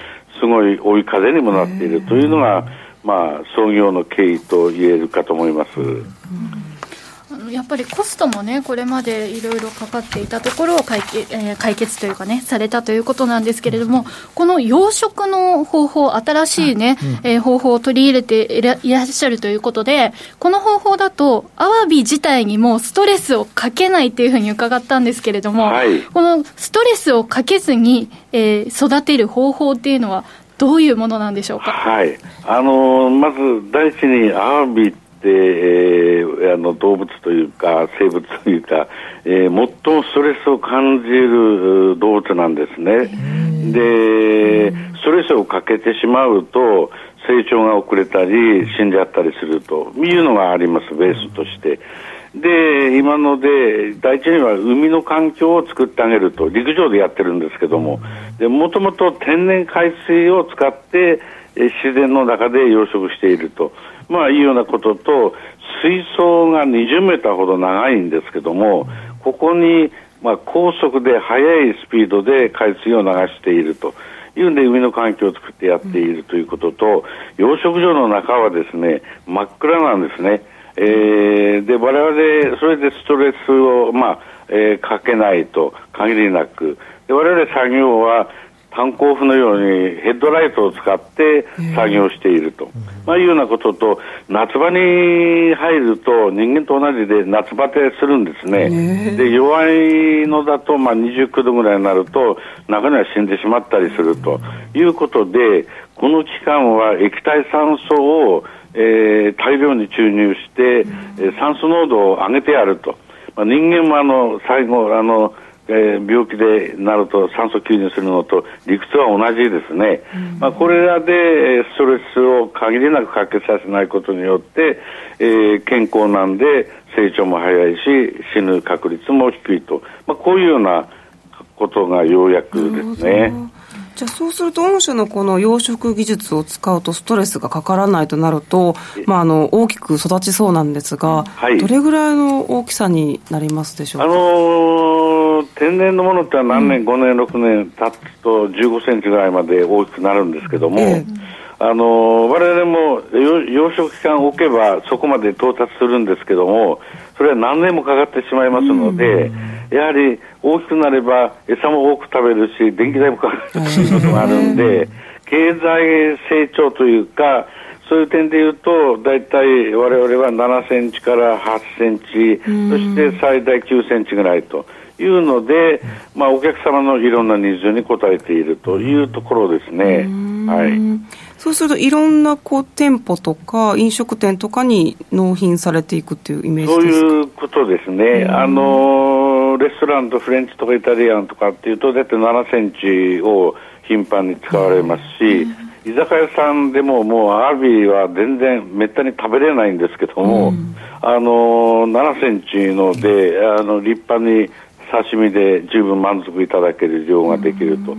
すごい追い風にもなっているというのが、まあ、創業の経緯と言えるかと思います。やっぱりコストもね、これまでいろいろかかっていたところを解決,、えー、解決というかね、されたということなんですけれども、この養殖の方法、新しいね、うん、えー、方法を取り入れていらっしゃるということで、この方法だと、アワビ自体にもストレスをかけないっていうふうに伺ったんですけれども、はい、このストレスをかけずに、えー、育てる方法っていうのは、どういうものなんでしょうか？はい。あのー、まず第一にアワビで、えー、あの動物というか生物というか、えー、最もストレスを感じる動物なんですね。で、ストレスをかけてしまうと成長が遅れたり死んじゃったりするというのがあります、ベースとして。で、今ので、第一には海の環境を作ってあげると、陸上でやってるんですけども、もともと天然海水を使って、自然の中で養殖していると。まあ、いうようなことと、水槽が20メーターほど長いんですけども、ここにまあ、高速で速いスピードで海水を流していると。いうんで海の環境を作ってやっているということと、養殖場の中はですね真っ暗なんですね。えー、で我々それでストレスを、まあえー、かけないと限りなくで我々作業は炭鉱夫のようにヘッドライトを使って作業していると、まあ、いうようなことと夏場に入ると人間と同じで夏バテするんですね、で弱いのだとまあ29度ぐらいになると中には死んでしまったりすると。いうことでこの期間は液体酸素を、えー、大量に注入して、えー、酸素濃度を上げてやると、まあ、人間もあの最後あのえー、病気でなると酸素吸入するのと理屈は同じですね、うん、まあ、これらでストレスを限りなくかけさせないことによって、えー、健康なんで成長も早いし死ぬ確率も低いと、まあ、こういうようなことがようやくですね。じゃあそうすると御社のこの養殖技術を使うとストレスがかからないとなると、まあ、あの大きく育ちそうなんですが、はい、どれぐらいの大きさになりますでしょうか、あのー、天然のものっては何年、うん、5年、6年経つと15センチぐらいまで大きくなるんですけども、えあのー、我々も養殖期間を置けばそこまで到達するんですけどもそれは何年もかかってしまいますので、やはり大きくなれば餌も多く食べるし電気代もかかるということがあるんで経済成長というかそういう点でいうと大体我々は7センチから8センチそして最大9センチぐらいと。いうので、まあ、お客様のいろんなニーズに応えているというところですね。はい。そうするといろんなこう店舗とか飲食店とかに納品されていくっていうイメージですか？そういうことですね、あのレストランとフレンチとかイタリアンとかっていうと大体7センチを頻繁に使われますし、居酒屋さんでももうアワビは全然めったに食べれないんですけども、うん、あの7センチのであの立派に刺身で十分満足いただける量ができると。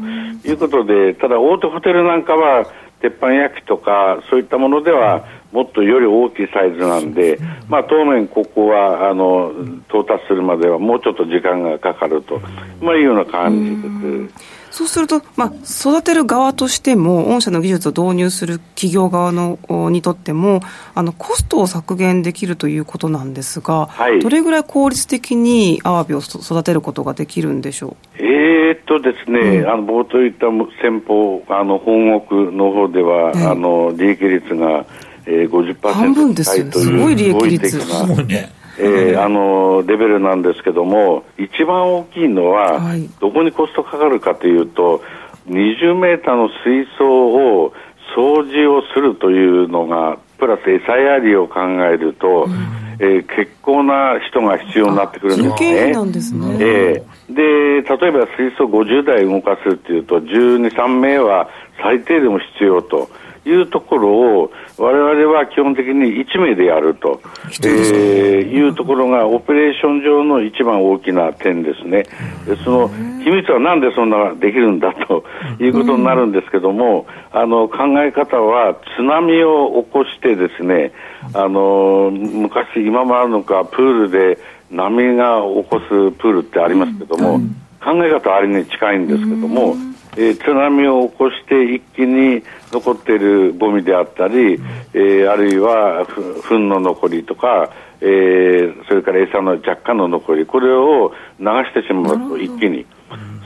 いうことで、ただ大手ホテルなんかは鉄板焼きとかそういったものではもっとより大きいサイズなんで、まあ、当面ここはあの到達するまではもうちょっと時間がかかると、まあ、いうような感じです。そうすると、まあ、育てる側としても、御社の技術を導入する企業側のにとっても、あのコストを削減できるということなんですが、はい、どれぐらい効率的にアワビを育てることができるんでしょう？えー、っとですね、うん、あの冒頭言った先方、あの本国の方では、えー、あの利益率が、えー、50%半分ですよね、すごい利益率。すごいねえー、あのレベルなんですけども一番大きいのは、はい、どこにコストかかるかというと20メーターの水槽を掃除をするというのがプラス餌やりを考えると、うん、えー、結構な人が必要になってくるんですね。なんですね、えー、で例えば水槽50台動かすっていうと12、3名は最低でも必要と。いうところを我々は基本的に1名でやると、えー、いうところがオペレーション上の一番大きな点ですね。でその秘密はなんでそんなできるんだということになるんですけども、あの考え方は津波を起こしてですね、あの昔今もあるのかプールで波が起こすプールってありますけども、考え方はあれに近いんですけども、えー、津波を起こして一気に残っているゴミであったり、えー、あるいは糞の残りとか、えー、それから餌の若干の残りこれを流してしまうと一気に。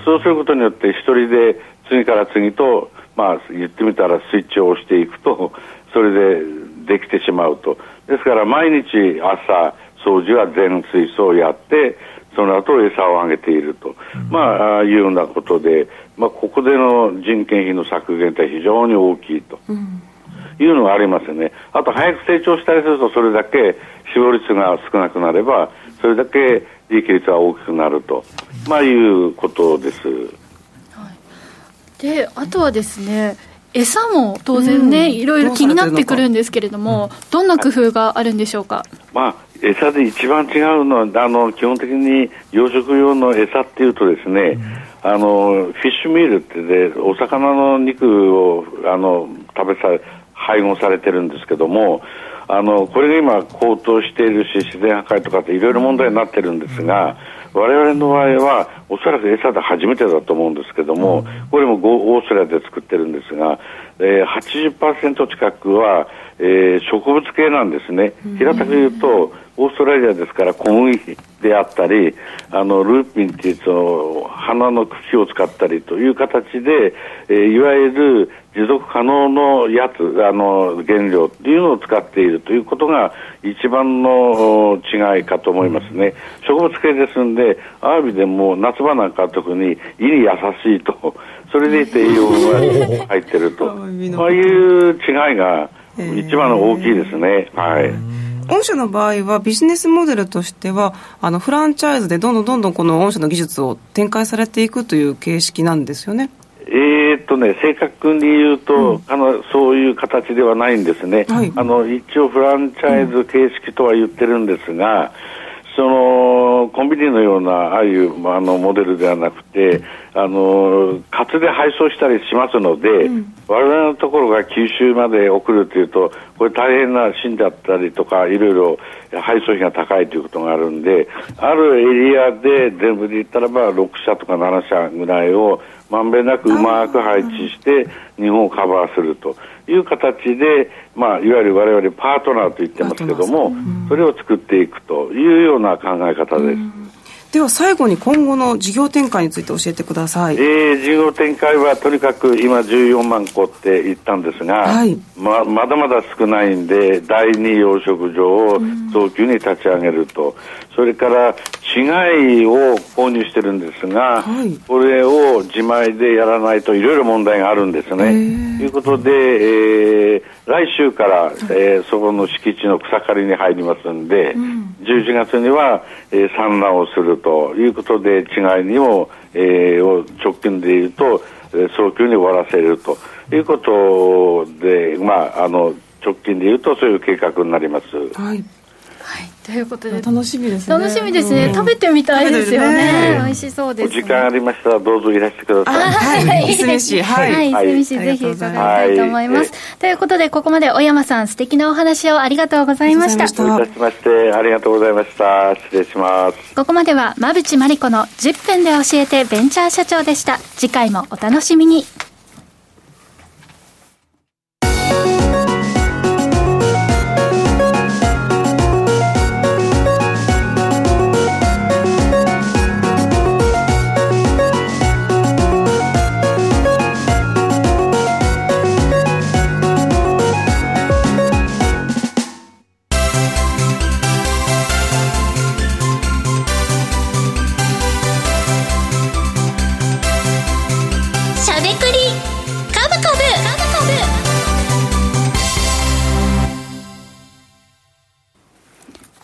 そうすることによって一人で次から次と、まあ、言ってみたらスイッチを押していくとそれでできてしまうと。ですから毎日朝掃除は全水槽をやってその後餌をあげていると、まあ、いうようなことで、まあ、ここでの人件費の削減って非常に大きいと。いうのがありますよね。あと、早く成長したりすると、それだけ死亡率が少なくなれば、それだけ利益率は大きくなると、まあ、いうことです。はい、で、あとはですね、餌も当然ね、うん、いろいろ気になってくるんですけれども、どんな工夫があるんでしょうか？まあ、餌で一番違うのはあの基本的に養殖用の餌っていうとですね、うん、あのフィッシュミールってでお魚の肉をあの食べさ配合されてるんですけどもあのこれが今、高騰しているし、自然破壊とかっていろいろ問題になってるんですが、われわれの場合は、おそらく餌で初めてだと思うんですけども、これもオーストラリアで作ってるんですが、えー、80%近くは、えー、植物系なんですね。平たく言うと、オーストラリアですから小麦であったり、あのルーピンっていうその花の茎を使ったりという形で、えー、いわゆる持続可能のやつ、あの原料っていうのを使っているということが一番の違いかと思いますね。植物系ですんで、アワビでも夏場なんか特に胃に優しいと、それでいて栄養が入ってる (laughs) と、まあいう違いが一番大きいですね。はい。御社の場合はビジネスモデルとしてはあのフランチャイズでどんどんどんどんこの御社の技術を展開されていくという形式なんですよね。えー、っとね、正確に言うと、うん、あのそういう形ではないんですね、はい、あの一応、フランチャイズ形式とは言ってるんですが、そのコンビニのようなああいうあのモデルではなくてあのカで配送したりしますので、うん、我々のところが九州まで送るというとこれ大変なシーンだったりとかいろいろ配送費が高いということがあるんであるエリアで全部で言ったらば6社とか7社ぐらいをまんべんなくうまく配置して日本をカバーするという形で、まあ、いわゆる我々パートナーと言ってますけども、それを作っていくというような考え方です。では最後に今後の事業展開について教えてください、えー、事業展開はとにかく今14万個って言ったんですが、はい、ままだまだ少ないんで第二養殖場を早急に立ち上げると、それから稚貝を購入してるんですが、はい、これを自前でやらないといろいろ問題があるんですね。ということで、えー、来週から、えー、そこの敷地の草刈りに入りますんで、うん、11月には、えー、産卵をするということで違いにも、えー、を直近でいうと、えー、早急に終わらせるということで、まあ、あの直近でいうとそういう計画になります。はいはい、ということで。楽しみですね。楽しみですね、うん、食べてみたいですよね、ね、美味しそうです、ね、時間ありましたらどうぞいらしてください。はい、い。すみ市はい、はい、い。ぜひ伺い。たい。と思い。ます、はい、とい。うことでここまで小山さん素敵なお話をありがとうござい。ましたどうい。たしましてありがとうござい。ました失礼しますここまでは馬淵真理子の10分で教えてベンチャー社長でした次回もお楽しみに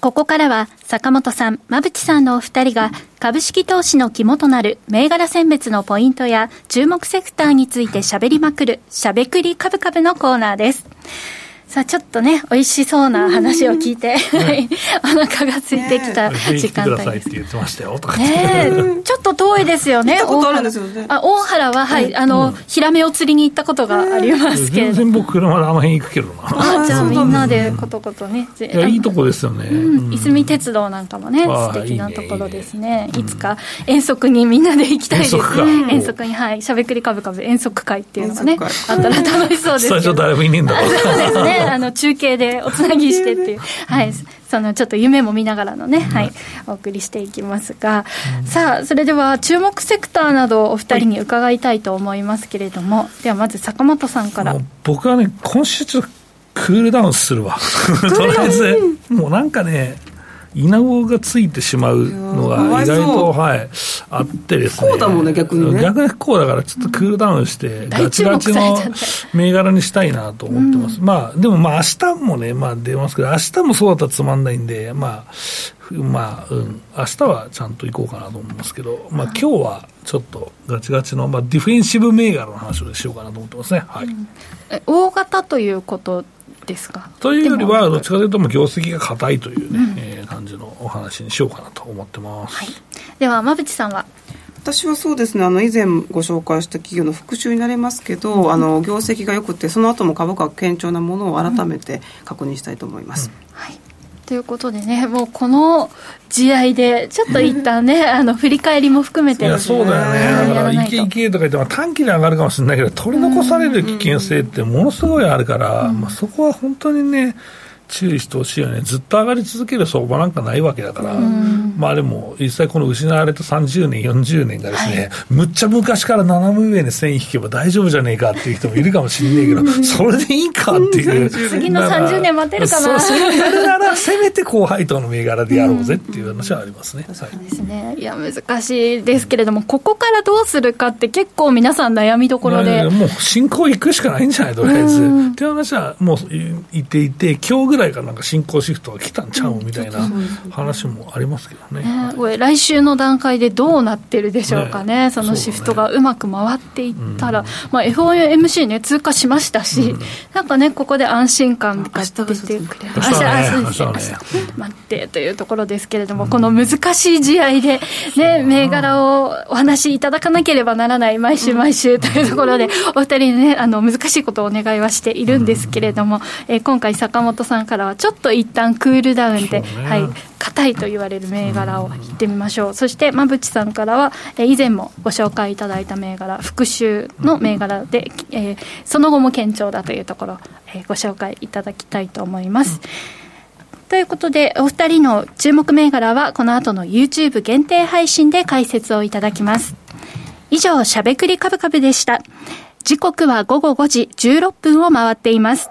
ここからは坂本さん、馬淵さんのお二人が株式投資の肝となる銘柄選別のポイントや注目セクターについて喋りまくるしゃべくり株株のコーナーです。さあちょっとね美味しそうな話を聞いて、はい、(laughs) お腹が空いてきた時間帯です。ねちょっと遠いですよね。大原あ大原ははいあの、ヒラメを釣りに行ったことがありますけど。全然僕車であの辺行くけどな。あじゃあみんなでことことね。いやいいとこですよね。いすみ鉄道なんかもね素敵なところですね。いつか遠足にみんなで行きたいです。遠足にはいしゃべくりかぶかぶ遠足会っていうのがねあったら楽しそうです。最初誰もいねえんだ。(laughs) そうですね。(laughs) あの中継でおつなぎしてっていう、はい、そのちょっと夢も見ながらのね、はい、お送りしていきますが、さあ、それでは注目セクターなどお二人に伺いたいと思いますけれども、ではまず坂本さんから。僕はね、今週ちょっとクールダウンするわ。(laughs) とりあえず、もうなんかね、稲子がついてしまうのが意外と、はい、あってですね。こうだもんね、逆にね。逆にこうだから、ちょっとクールダウンして、ガチガチの銘柄にしたいなと思ってます。まあ、でもまあ、明日もね、まあ出ますけど、明日もそうだったらつまんないんで、まあ、まあ、うん、明日はちゃんと行こうかなと思いますけど、まあ今日はちょっとガチガチの、まあ、ディフェンシブ銘柄の話をしようかなと思ってますね。はい。うん、大型ということですか？というよりは、どっちかというと、業績が硬いというね、うん、えー、感じのお話にしようかなと思ってます。はい、では、馬淵さんは？私はそうですね。あの以前ご紹介した企業の復習になりますけど、うん、あの業績が良くてその後も株価が堅調なものを改めて確認したいと思います、うん、はいということでね、もうこの試合で、ちょっと一旦ね、(laughs) あの振り返りも含めて、いやそうだよね、だから、いけいけとか言っても、短期で上がるかもしれないけど、取り残される危険性ってものすごいあるから、まあ、そこは本当にね、注意してほしいよね、ずっと上がり続ける相場なんかないわけだから、まあでも、実際この失われた30年、40年がですね、はい、むっちゃ昔から斜め上に線引けば大丈夫じゃねえかっていう人もいるかもしれないけど、(laughs) それでいいかっていう。次の30年待てるかな。それなら、せめて高配当の銘柄でやろうぜっていう話はありますね。そうですね。いや、難しいですけれども、ここからどうするかって結構皆さん悩みどころで。もう進行行くしかないんじゃないとりあえず。っていう話はもう言っていて、今日ぐらいからなんか進行シフトが来たんちゃうみたいな話もありますけどね。ねこれ来週の段階でどうなってるでしょうかね、ねそのシフトがうまく回っていったら、ね。まあ、FOMC ね、通過しましたし、うん、なんかね、ここで安心感が出てくれる、明日、明日、明日、待ってというところですけれども、うん、この難しい試合で、ね、銘柄をお話しいただかなければならない、毎週毎週というところで、お二人にね、あの難しいことをお願いはしているんですけれども、えー、今回、坂本さんからは、ちょっと一旦クールダウンで、ね、はい、硬いと言われる銘柄を言ってみましょう、そして馬淵さんからは、え以前もご紹介いただいた銘柄復習の銘柄で、えー、その後も堅調だというところ、えー、ご紹介いただきたいと思います。ということで、お二人の注目銘柄は、この後の YouTube 限定配信で解説をいただきます。以上、しゃべくりカブカブでした。時刻は午後5時16分を回っています。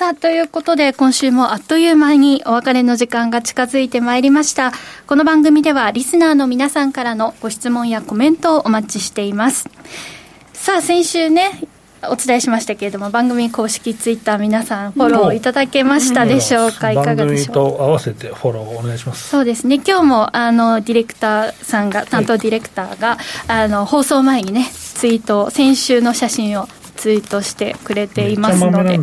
さあ、ということで、今週もあっという間にお別れの時間が近づいてまいりました。この番組では、リスナーの皆さんからのご質問やコメントをお待ちしています。さあ、先週ね、お伝えしましたけれども、番組公式ツイッター皆さんフォローいただけましたでしょうか、いかがでしょう？か。と合わせてフォローお願いします。そうですね、今日もあのディレクターさんが、担当ディレクターが、はい、あの放送前にね、ツイート、先週の写真をツイートしてくれていますので、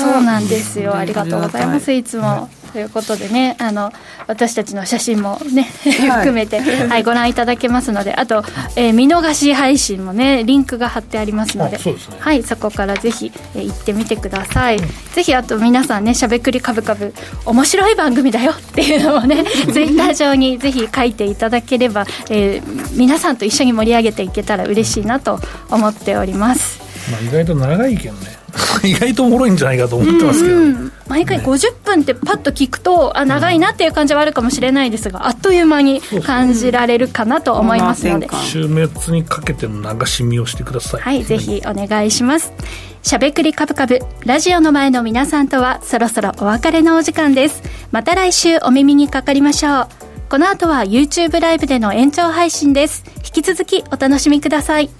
そうなんですよ、ありがとうございます、い。つも。ということでね、あの私たちの写真もね、含めて、はい、ご覧いただけますので、あと、えー、見逃し配信もね、リンクが貼ってありますので、そ、ね、はい、そこからぜひ、えー、行ってみてください。うん、ぜひ、あと皆さんね、しゃべくりかぶかぶ、面白い番組だよ (laughs) っていうのをね、(laughs) ツイッター上にぜひ書いていただければ、えー、皆さんと一緒に盛り上げていけたら嬉しいなと思っております。まあ、意外と長いけどね。(laughs) 意外とおもろいんじゃないかと思ってますけど、うんうん、毎回50分ってパッと聞くとあ長いなっていう感じはあるかもしれないですがあっという間に感じられるかなと思いますので。週末にかけての流し見をしてください。はいぜひお願いします。しゃべくりカブカブラジオの前の皆さんとはそろそろお別れのお時間です。また来週お耳にかかりましょう。この後は YouTube ライブでの延長配信です。引き続きお楽しみください